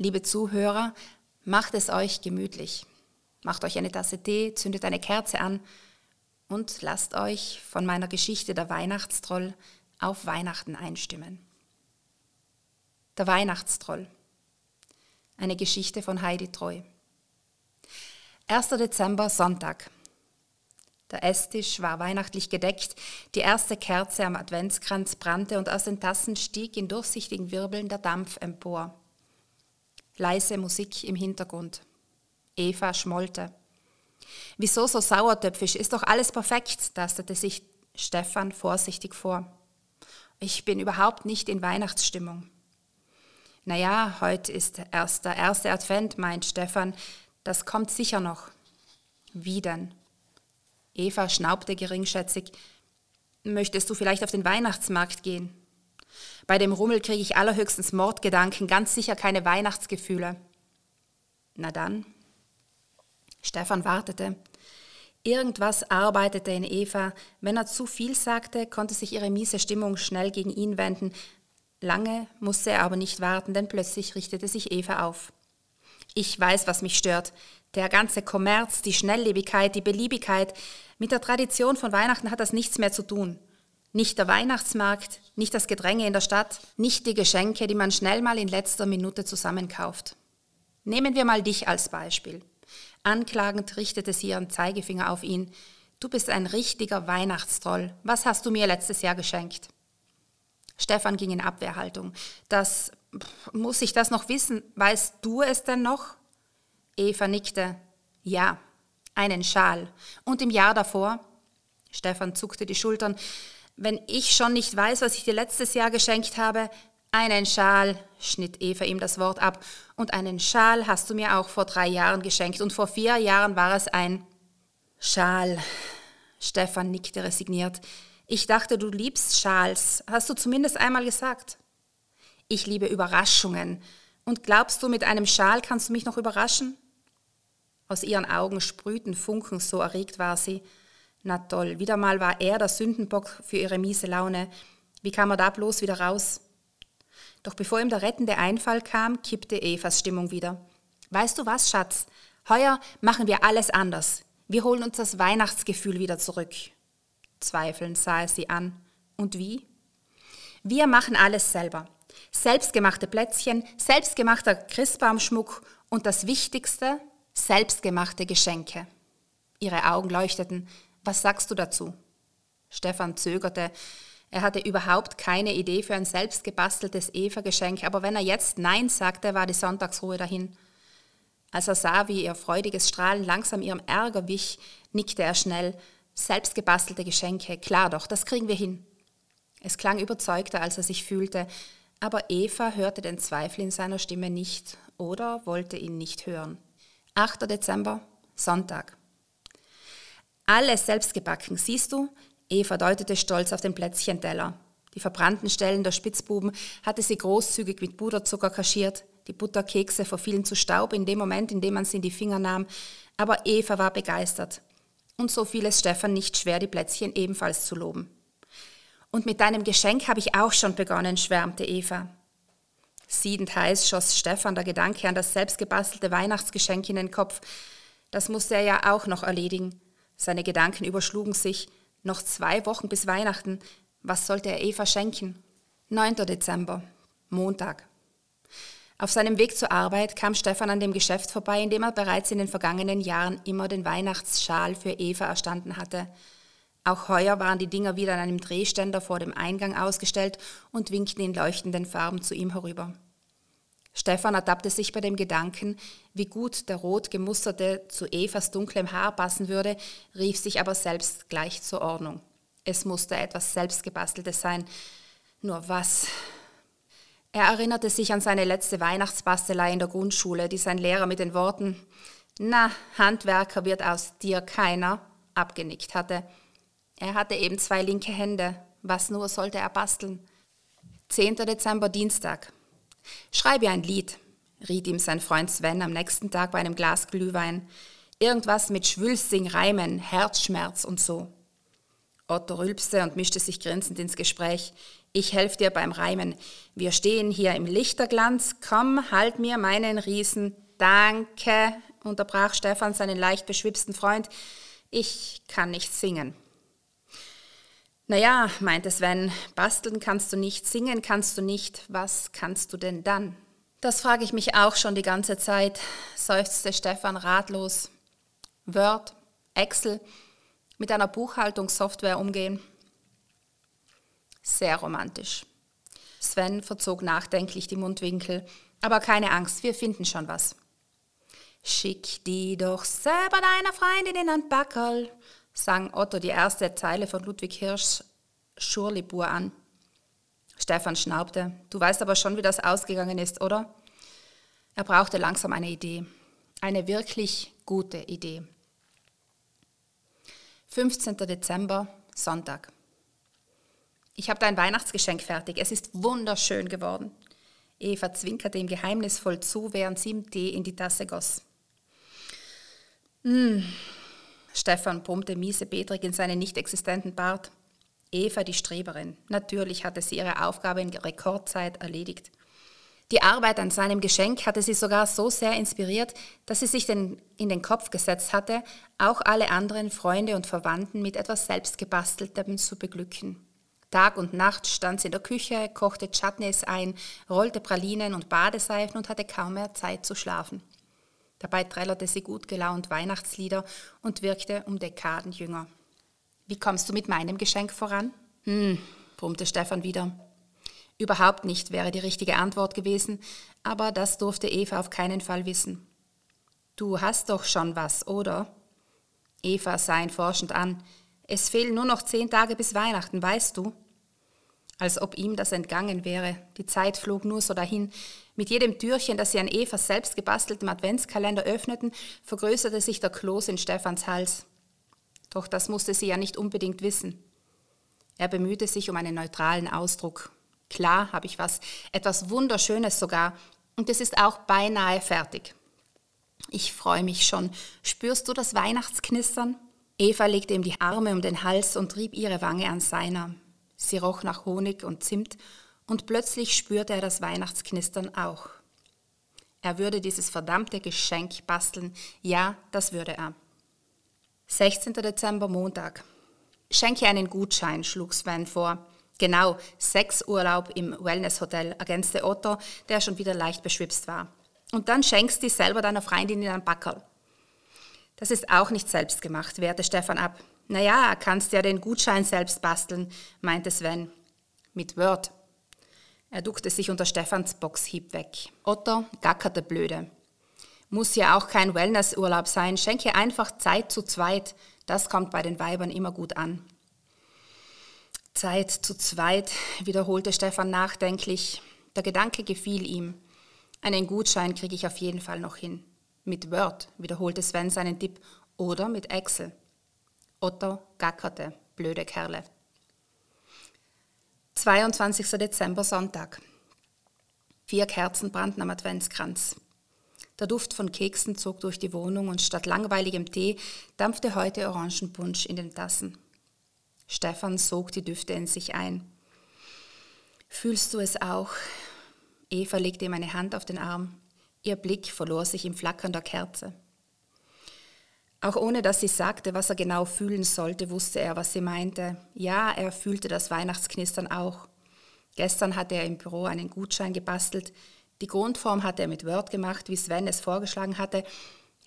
Liebe Zuhörer, macht es euch gemütlich. Macht euch eine Tasse Tee, zündet eine Kerze an und lasst euch von meiner Geschichte der Weihnachtstroll auf Weihnachten einstimmen. Der Weihnachtstroll. Eine Geschichte von Heidi Treu. 1. Dezember, Sonntag. Der Esstisch war weihnachtlich gedeckt, die erste Kerze am Adventskranz brannte und aus den Tassen stieg in durchsichtigen Wirbeln der Dampf empor. Leise Musik im Hintergrund. Eva schmollte. Wieso so sauertöpfisch? Ist doch alles perfekt, tastete sich Stefan vorsichtig vor. Ich bin überhaupt nicht in Weihnachtsstimmung. Naja, heute ist erst der erste Advent, meint Stefan. Das kommt sicher noch. Wie denn? Eva schnaubte geringschätzig. Möchtest du vielleicht auf den Weihnachtsmarkt gehen? Bei dem Rummel kriege ich allerhöchstens Mordgedanken, ganz sicher keine Weihnachtsgefühle. Na dann. Stefan wartete. Irgendwas arbeitete in Eva. Wenn er zu viel sagte, konnte sich ihre miese Stimmung schnell gegen ihn wenden. Lange musste er aber nicht warten, denn plötzlich richtete sich Eva auf. Ich weiß, was mich stört. Der ganze Kommerz, die Schnelllebigkeit, die Beliebigkeit. Mit der Tradition von Weihnachten hat das nichts mehr zu tun. Nicht der Weihnachtsmarkt, nicht das Gedränge in der Stadt, nicht die Geschenke, die man schnell mal in letzter Minute zusammenkauft. Nehmen wir mal dich als Beispiel. Anklagend richtete sie ihren Zeigefinger auf ihn. Du bist ein richtiger Weihnachtstroll. Was hast du mir letztes Jahr geschenkt? Stefan ging in Abwehrhaltung. Das muss ich das noch wissen? Weißt du es denn noch? Eva nickte. Ja, einen Schal. Und im Jahr davor? Stefan zuckte die Schultern. Wenn ich schon nicht weiß, was ich dir letztes Jahr geschenkt habe, einen Schal, schnitt Eva ihm das Wort ab, und einen Schal hast du mir auch vor drei Jahren geschenkt, und vor vier Jahren war es ein Schal. Stefan nickte resigniert. Ich dachte, du liebst Schals. Hast du zumindest einmal gesagt? Ich liebe Überraschungen. Und glaubst du, mit einem Schal kannst du mich noch überraschen? Aus ihren Augen sprühten Funken, so erregt war sie. Na toll, wieder mal war er der Sündenbock für ihre miese Laune. Wie kam er da bloß wieder raus? Doch bevor ihm der rettende Einfall kam, kippte Evas Stimmung wieder. Weißt du was, Schatz? Heuer machen wir alles anders. Wir holen uns das Weihnachtsgefühl wieder zurück. Zweifelnd sah er sie an. Und wie? Wir machen alles selber. Selbstgemachte Plätzchen, selbstgemachter Christbaumschmuck und das Wichtigste, selbstgemachte Geschenke. Ihre Augen leuchteten. Was sagst du dazu? Stefan zögerte. Er hatte überhaupt keine Idee für ein selbstgebasteltes Eva-Geschenk, aber wenn er jetzt Nein sagte, war die Sonntagsruhe dahin. Als er sah, wie ihr freudiges Strahlen langsam ihrem Ärger wich, nickte er schnell. Selbstgebastelte Geschenke, klar doch, das kriegen wir hin. Es klang überzeugter, als er sich fühlte, aber Eva hörte den Zweifel in seiner Stimme nicht oder wollte ihn nicht hören. 8. Dezember, Sonntag. Alles selbst gebacken, siehst du? Eva deutete stolz auf den Plätzchenteller. Die verbrannten Stellen der Spitzbuben hatte sie großzügig mit Puderzucker kaschiert. Die Butterkekse verfielen zu Staub in dem Moment, in dem man sie in die Finger nahm. Aber Eva war begeistert. Und so fiel es Stefan nicht schwer, die Plätzchen ebenfalls zu loben. Und mit deinem Geschenk habe ich auch schon begonnen, schwärmte Eva. Siedend heiß schoss Stefan der Gedanke an das selbstgebastelte Weihnachtsgeschenk in den Kopf. Das musste er ja auch noch erledigen. Seine Gedanken überschlugen sich. Noch zwei Wochen bis Weihnachten. Was sollte er Eva schenken? 9. Dezember, Montag. Auf seinem Weg zur Arbeit kam Stefan an dem Geschäft vorbei, in dem er bereits in den vergangenen Jahren immer den Weihnachtsschal für Eva erstanden hatte. Auch heuer waren die Dinger wieder an einem Drehständer vor dem Eingang ausgestellt und winkten in leuchtenden Farben zu ihm herüber. Stefan ertappte sich bei dem Gedanken, wie gut der rot gemusterte zu Evas dunklem Haar passen würde, rief sich aber selbst gleich zur Ordnung. Es musste etwas selbstgebasteltes sein. Nur was? Er erinnerte sich an seine letzte Weihnachtsbastelei in der Grundschule, die sein Lehrer mit den Worten Na, Handwerker wird aus dir keiner abgenickt hatte. Er hatte eben zwei linke Hände. Was nur sollte er basteln? 10. Dezember, Dienstag. Schreibe ein Lied, riet ihm sein Freund Sven am nächsten Tag bei einem Glas Glühwein. Irgendwas mit Schwülsing, Reimen, Herzschmerz und so. Otto rülpste und mischte sich grinsend ins Gespräch. Ich helfe dir beim Reimen. Wir stehen hier im Lichterglanz. Komm, halt mir meinen Riesen. Danke, unterbrach Stefan seinen leicht beschwipsten Freund. Ich kann nicht singen. Naja, meinte Sven, basteln kannst du nicht, singen kannst du nicht, was kannst du denn dann? Das frage ich mich auch schon die ganze Zeit, seufzte Stefan ratlos. Word, Excel, mit einer Buchhaltungssoftware umgehen. Sehr romantisch. Sven verzog nachdenklich die Mundwinkel. Aber keine Angst, wir finden schon was. Schick die doch selber deiner Freundin in ein Backerl, sang Otto die erste Zeile von Ludwig Hirschs Schurlibur an. Stefan schnaubte. Du weißt aber schon, wie das ausgegangen ist, oder? Er brauchte langsam eine Idee. Eine wirklich gute Idee. 15. Dezember, Sonntag. Ich habe dein Weihnachtsgeschenk fertig. Es ist wunderschön geworden. Eva zwinkerte ihm geheimnisvoll zu, während sie ihm Tee in die Tasse goss. Hm. Stefan brummte miesebetrig in seinen nicht existenten Bart. Eva, die Streberin. Natürlich hatte sie ihre Aufgabe in Rekordzeit erledigt. Die Arbeit an seinem Geschenk hatte sie sogar so sehr inspiriert, dass sie sich den, in den Kopf gesetzt hatte, auch alle anderen Freunde und Verwandten mit etwas Selbstgebasteltem zu beglücken. Tag und Nacht stand sie in der Küche, kochte Chutneys ein, rollte Pralinen und Badeseifen und hatte kaum mehr Zeit zu schlafen. Dabei trällerte sie gut gelaunt Weihnachtslieder und wirkte um Dekaden jünger. Wie kommst du mit meinem Geschenk voran? Hm, brummte Stefan wieder. Überhaupt nicht wäre die richtige Antwort gewesen, aber das durfte Eva auf keinen Fall wissen. Du hast doch schon was, oder? Eva sah ihn forschend an. Es fehlen nur noch zehn Tage bis Weihnachten, weißt du? Als ob ihm das entgangen wäre. Die Zeit flog nur so dahin. Mit jedem Türchen, das sie an Evas selbst gebasteltem Adventskalender öffneten, vergrößerte sich der Kloß in Stephans Hals. Doch das musste sie ja nicht unbedingt wissen. Er bemühte sich um einen neutralen Ausdruck. Klar habe ich was, etwas Wunderschönes sogar, und es ist auch beinahe fertig. Ich freue mich schon. Spürst du das Weihnachtsknistern? Eva legte ihm die Arme um den Hals und trieb ihre Wange an seiner. Sie roch nach Honig und Zimt, und plötzlich spürte er das Weihnachtsknistern auch. Er würde dieses verdammte Geschenk basteln. Ja, das würde er. 16. Dezember, Montag. Schenke einen Gutschein, schlug Sven vor. Genau, sechs Urlaub im Wellnesshotel, ergänzte Otto, der schon wieder leicht beschwipst war. Und dann schenkst du selber deiner Freundin in ein Backerl. Das ist auch nicht selbst gemacht, wehrte Stefan ab. Naja, kannst ja den Gutschein selbst basteln, meinte Sven. Mit Word. Er duckte sich unter Stefans Boxhieb weg. Otto gackerte blöde. Muss ja auch kein Wellnessurlaub sein, schenke einfach Zeit zu zweit. Das kommt bei den Weibern immer gut an. Zeit zu zweit, wiederholte Stefan nachdenklich. Der Gedanke gefiel ihm. Einen Gutschein kriege ich auf jeden Fall noch hin. Mit Word, wiederholte Sven seinen Tipp, oder mit Excel. Otto gackerte, blöde Kerle. 22. Dezember Sonntag. Vier Kerzen brannten am Adventskranz. Der Duft von Keksen zog durch die Wohnung und statt langweiligem Tee dampfte heute Orangenpunsch in den Tassen. Stefan sog die Düfte in sich ein. Fühlst du es auch? Eva legte ihm eine Hand auf den Arm. Ihr Blick verlor sich im Flackern der Kerze. Auch ohne dass sie sagte, was er genau fühlen sollte, wusste er, was sie meinte. Ja, er fühlte das Weihnachtsknistern auch. Gestern hatte er im Büro einen Gutschein gebastelt. Die Grundform hatte er mit Word gemacht, wie Sven es vorgeschlagen hatte,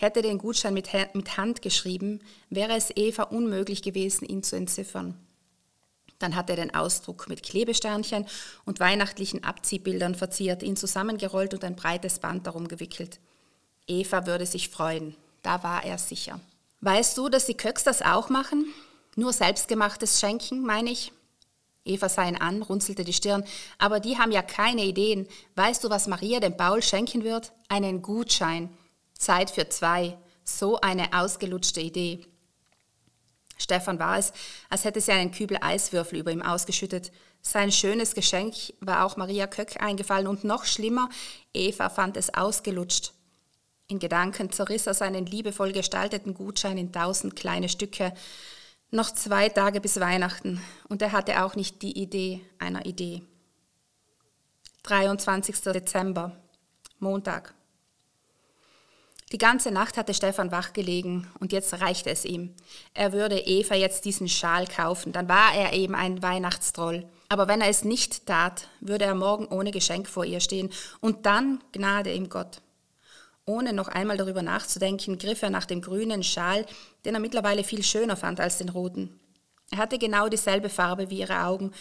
Hätte den Gutschein mit, mit Hand geschrieben, wäre es Eva unmöglich gewesen, ihn zu entziffern. Dann hat er den Ausdruck mit Klebesternchen und weihnachtlichen Abziehbildern verziert, ihn zusammengerollt und ein breites Band darum gewickelt. Eva würde sich freuen, da war er sicher. Weißt du, dass die Köcks das auch machen? Nur selbstgemachtes Schenken, meine ich? Eva sah ihn an, runzelte die Stirn. Aber die haben ja keine Ideen. Weißt du, was Maria dem Paul schenken wird? Einen Gutschein. Zeit für zwei. So eine ausgelutschte Idee. Stefan war es, als hätte sie einen Kübel Eiswürfel über ihm ausgeschüttet. Sein schönes Geschenk war auch Maria Köck eingefallen und noch schlimmer, Eva fand es ausgelutscht. In Gedanken zerriss er seinen liebevoll gestalteten Gutschein in tausend kleine Stücke. Noch zwei Tage bis Weihnachten und er hatte auch nicht die Idee einer Idee. 23. Dezember, Montag. Die ganze Nacht hatte Stefan wach gelegen und jetzt reichte es ihm. Er würde Eva jetzt diesen Schal kaufen, dann war er eben ein Weihnachtstroll. Aber wenn er es nicht tat, würde er morgen ohne Geschenk vor ihr stehen und dann Gnade ihm Gott. Ohne noch einmal darüber nachzudenken, griff er nach dem grünen Schal, den er mittlerweile viel schöner fand als den roten. Er hatte genau dieselbe Farbe wie ihre Augen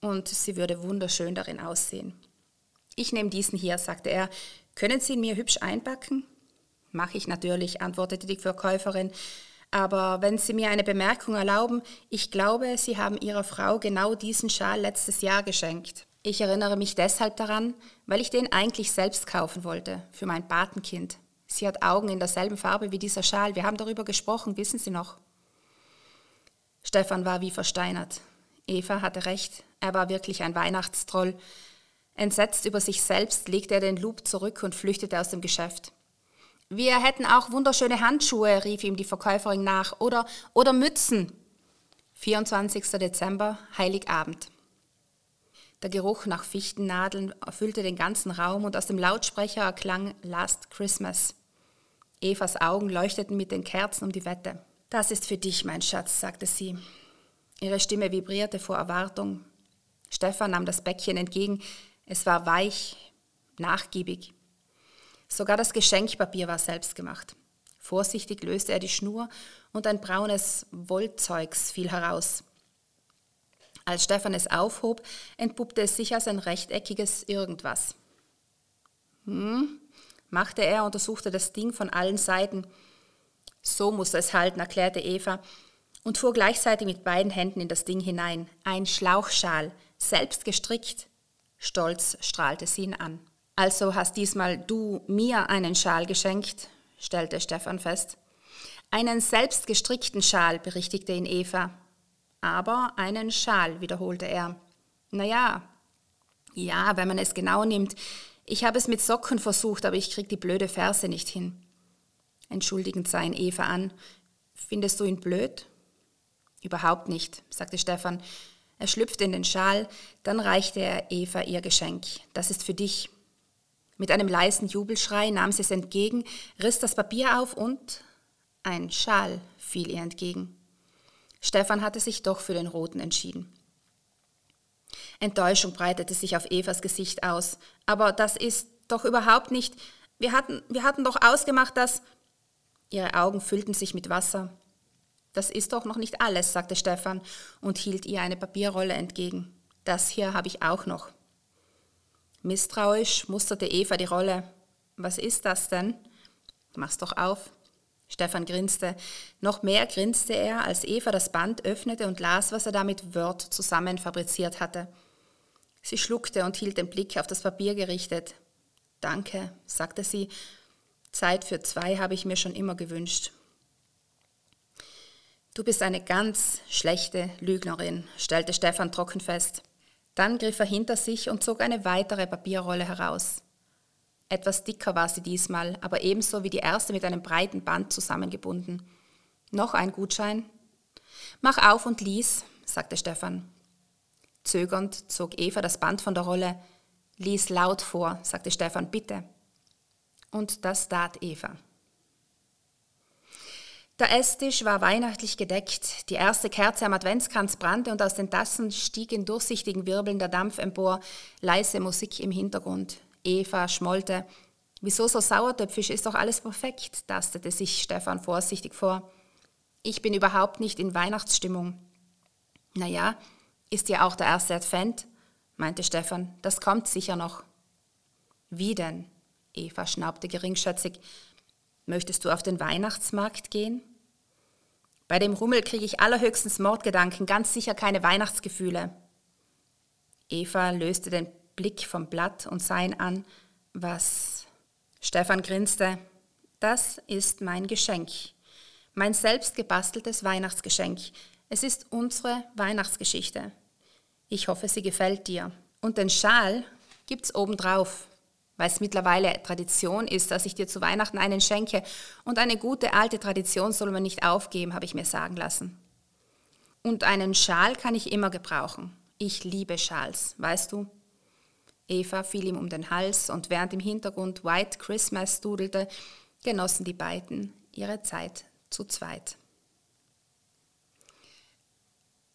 und sie würde wunderschön darin aussehen. Ich nehme diesen hier, sagte er. Können Sie ihn mir hübsch einpacken? Mache ich natürlich, antwortete die Verkäuferin. Aber wenn Sie mir eine Bemerkung erlauben, ich glaube, Sie haben Ihrer Frau genau diesen Schal letztes Jahr geschenkt. Ich erinnere mich deshalb daran, weil ich den eigentlich selbst kaufen wollte, für mein Patenkind. Sie hat Augen in derselben Farbe wie dieser Schal. Wir haben darüber gesprochen, wissen Sie noch? Stefan war wie versteinert. Eva hatte recht, er war wirklich ein Weihnachtstroll. Entsetzt über sich selbst legte er den Loop zurück und flüchtete aus dem Geschäft. Wir hätten auch wunderschöne Handschuhe, rief ihm die Verkäuferin nach, oder, oder Mützen. 24. Dezember, Heiligabend. Der Geruch nach Fichtennadeln erfüllte den ganzen Raum und aus dem Lautsprecher erklang Last Christmas. Evas Augen leuchteten mit den Kerzen um die Wette. Das ist für dich, mein Schatz, sagte sie. Ihre Stimme vibrierte vor Erwartung. Stefan nahm das Bäckchen entgegen. Es war weich, nachgiebig. Sogar das Geschenkpapier war selbst gemacht. Vorsichtig löste er die Schnur und ein braunes Wollzeugs fiel heraus. Als Stefan es aufhob, entpuppte es sich als ein rechteckiges Irgendwas. Hm, machte er, untersuchte das Ding von allen Seiten. So muss es halten, erklärte Eva und fuhr gleichzeitig mit beiden Händen in das Ding hinein. Ein Schlauchschal, selbst gestrickt. Stolz strahlte sie ihn an. Also hast diesmal du mir einen Schal geschenkt, stellte Stefan fest. Einen selbstgestrickten Schal, berichtigte ihn Eva. Aber einen Schal, wiederholte er. Naja, ja, wenn man es genau nimmt. Ich habe es mit Socken versucht, aber ich krieg die blöde Ferse nicht hin. Entschuldigend sah ihn Eva an. Findest du ihn blöd? Überhaupt nicht, sagte Stefan. Er schlüpfte in den Schal, dann reichte er Eva ihr Geschenk. Das ist für dich. Mit einem leisen Jubelschrei nahm sie es entgegen, riss das Papier auf und ein Schal fiel ihr entgegen. Stefan hatte sich doch für den roten entschieden. Enttäuschung breitete sich auf Evas Gesicht aus. Aber das ist doch überhaupt nicht. Wir hatten, wir hatten doch ausgemacht, dass. Ihre Augen füllten sich mit Wasser. Das ist doch noch nicht alles, sagte Stefan und hielt ihr eine Papierrolle entgegen. Das hier habe ich auch noch. Misstrauisch musterte Eva die Rolle. Was ist das denn? Mach's doch auf. Stefan grinste. Noch mehr grinste er, als Eva das Band öffnete und las, was er damit Word zusammen fabriziert hatte. Sie schluckte und hielt den Blick auf das Papier gerichtet. Danke, sagte sie. Zeit für zwei habe ich mir schon immer gewünscht. Du bist eine ganz schlechte Lügnerin, stellte Stefan trocken fest. Dann griff er hinter sich und zog eine weitere Papierrolle heraus. Etwas dicker war sie diesmal, aber ebenso wie die erste mit einem breiten Band zusammengebunden. Noch ein Gutschein? Mach auf und lies, sagte Stefan. Zögernd zog Eva das Band von der Rolle. Lies laut vor, sagte Stefan, bitte. Und das tat Eva. Der Esstisch war weihnachtlich gedeckt, die erste Kerze am Adventskranz brannte und aus den Tassen stieg in durchsichtigen Wirbeln der Dampf empor, leise Musik im Hintergrund. Eva schmollte. Wieso so sauertöpfisch ist doch alles perfekt, tastete sich Stefan vorsichtig vor. Ich bin überhaupt nicht in Weihnachtsstimmung. Naja, ist ja auch der erste Advent, meinte Stefan. Das kommt sicher noch. Wie denn? Eva schnaubte geringschätzig. Möchtest du auf den Weihnachtsmarkt gehen? Bei dem Rummel kriege ich allerhöchstens Mordgedanken, ganz sicher keine Weihnachtsgefühle. Eva löste den Blick vom Blatt und sah ihn an. Was? Stefan grinste. Das ist mein Geschenk. Mein selbst gebasteltes Weihnachtsgeschenk. Es ist unsere Weihnachtsgeschichte. Ich hoffe, sie gefällt dir. Und den Schal gibt's obendrauf weil es mittlerweile Tradition ist, dass ich dir zu Weihnachten einen schenke. Und eine gute alte Tradition soll man nicht aufgeben, habe ich mir sagen lassen. Und einen Schal kann ich immer gebrauchen. Ich liebe Schals, weißt du? Eva fiel ihm um den Hals und während im Hintergrund White Christmas dudelte, genossen die beiden ihre Zeit zu zweit.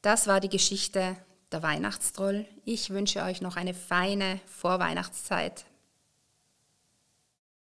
Das war die Geschichte der Weihnachtstroll. Ich wünsche euch noch eine feine Vorweihnachtszeit.